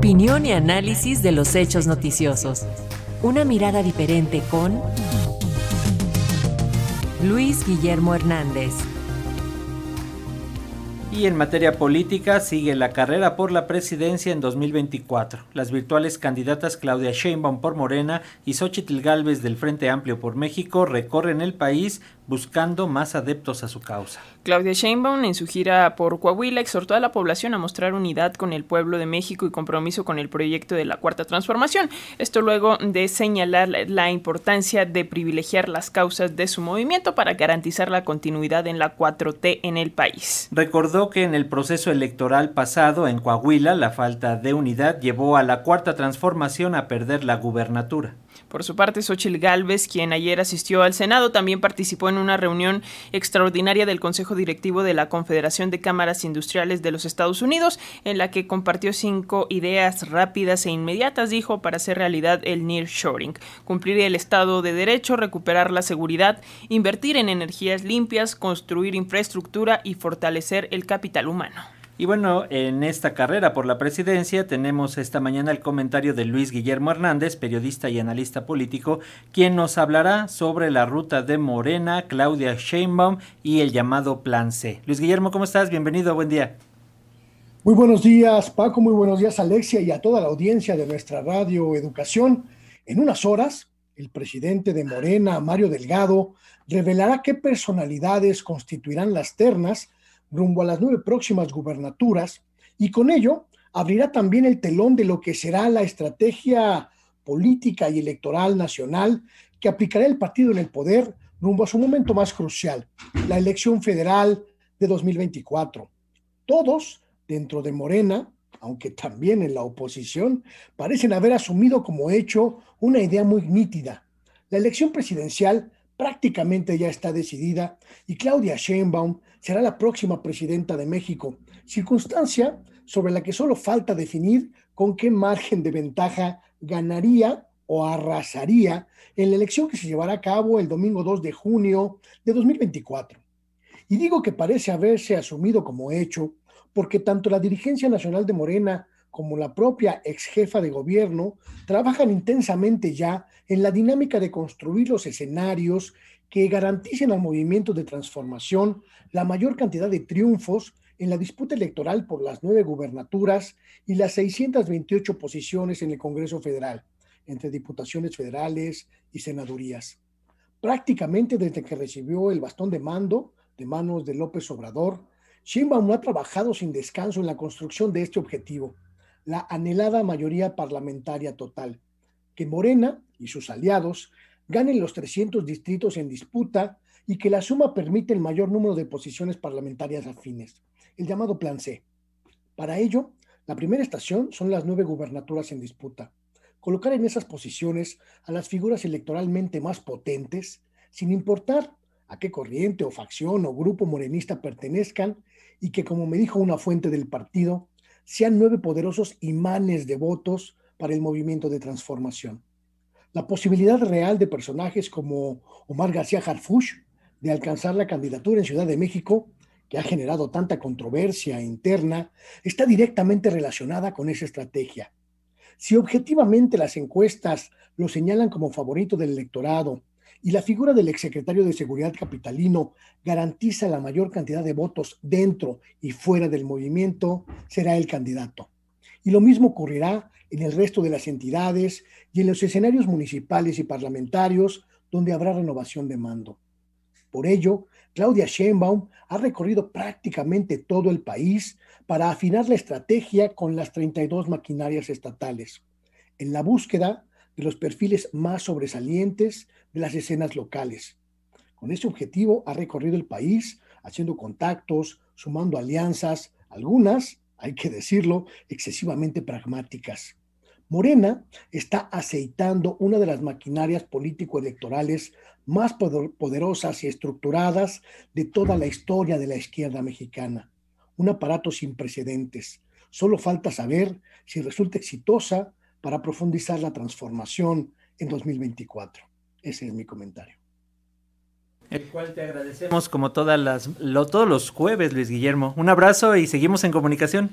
Opinión y análisis de los hechos noticiosos. Una mirada diferente con Luis Guillermo Hernández. Y en materia política sigue la carrera por la presidencia en 2024. Las virtuales candidatas Claudia Sheinbaum por Morena y Xochitl Gálvez del Frente Amplio por México recorren el país buscando más adeptos a su causa. Claudia Sheinbaum en su gira por Coahuila exhortó a la población a mostrar unidad con el pueblo de México y compromiso con el proyecto de la Cuarta Transformación. Esto luego de señalar la importancia de privilegiar las causas de su movimiento para garantizar la continuidad en la 4T en el país. Recordó que en el proceso electoral pasado en Coahuila la falta de unidad llevó a la Cuarta Transformación a perder la gubernatura. Por su parte, Xochitl Gálvez, quien ayer asistió al Senado, también participó en una reunión extraordinaria del Consejo Directivo de la Confederación de Cámaras Industriales de los Estados Unidos, en la que compartió cinco ideas rápidas e inmediatas, dijo, para hacer realidad el nearshoring, cumplir el Estado de Derecho, recuperar la seguridad, invertir en energías limpias, construir infraestructura y fortalecer el capital humano. Y bueno, en esta carrera por la presidencia tenemos esta mañana el comentario de Luis Guillermo Hernández, periodista y analista político, quien nos hablará sobre la ruta de Morena, Claudia Sheinbaum y el llamado Plan C. Luis Guillermo, ¿cómo estás? Bienvenido, buen día. Muy buenos días, Paco, muy buenos días, Alexia, y a toda la audiencia de nuestra radio Educación. En unas horas, el presidente de Morena, Mario Delgado, revelará qué personalidades constituirán las ternas rumbo a las nueve próximas gubernaturas y con ello abrirá también el telón de lo que será la estrategia política y electoral nacional que aplicará el partido en el poder rumbo a su momento más crucial, la elección federal de 2024. Todos dentro de Morena, aunque también en la oposición, parecen haber asumido como hecho una idea muy nítida. La elección presidencial prácticamente ya está decidida y Claudia Sheinbaum será la próxima presidenta de México, circunstancia sobre la que solo falta definir con qué margen de ventaja ganaría o arrasaría en la elección que se llevará a cabo el domingo 2 de junio de 2024. Y digo que parece haberse asumido como hecho porque tanto la dirigencia nacional de Morena como la propia ex jefa de gobierno trabajan intensamente ya en la dinámica de construir los escenarios que garanticen al movimiento de transformación la mayor cantidad de triunfos en la disputa electoral por las nueve gubernaturas y las 628 posiciones en el Congreso Federal, entre diputaciones federales y senadurías. Prácticamente desde que recibió el bastón de mando de manos de López Obrador, Sheinbaum ha trabajado sin descanso en la construcción de este objetivo la anhelada mayoría parlamentaria total, que Morena y sus aliados ganen los 300 distritos en disputa y que la suma permite el mayor número de posiciones parlamentarias afines, el llamado Plan C. Para ello, la primera estación son las nueve gubernaturas en disputa. Colocar en esas posiciones a las figuras electoralmente más potentes, sin importar a qué corriente o facción o grupo morenista pertenezcan, y que, como me dijo una fuente del partido, sean nueve poderosos imanes de votos para el movimiento de transformación. La posibilidad real de personajes como Omar García Harfuch de alcanzar la candidatura en Ciudad de México, que ha generado tanta controversia interna, está directamente relacionada con esa estrategia. Si objetivamente las encuestas lo señalan como favorito del electorado y la figura del exsecretario de Seguridad capitalino garantiza la mayor cantidad de votos dentro y fuera del movimiento, será el candidato. Y lo mismo ocurrirá en el resto de las entidades y en los escenarios municipales y parlamentarios donde habrá renovación de mando. Por ello, Claudia Sheinbaum ha recorrido prácticamente todo el país para afinar la estrategia con las 32 maquinarias estatales, en la búsqueda de los perfiles más sobresalientes de las escenas locales. Con ese objetivo ha recorrido el país haciendo contactos, sumando alianzas, algunas, hay que decirlo, excesivamente pragmáticas. Morena está aceitando una de las maquinarias político-electorales más poderosas y estructuradas de toda la historia de la izquierda mexicana. Un aparato sin precedentes. Solo falta saber si resulta exitosa para profundizar la transformación en 2024. Ese es mi comentario. El cual te agradecemos como todas las, todos los jueves, Luis Guillermo. Un abrazo y seguimos en comunicación.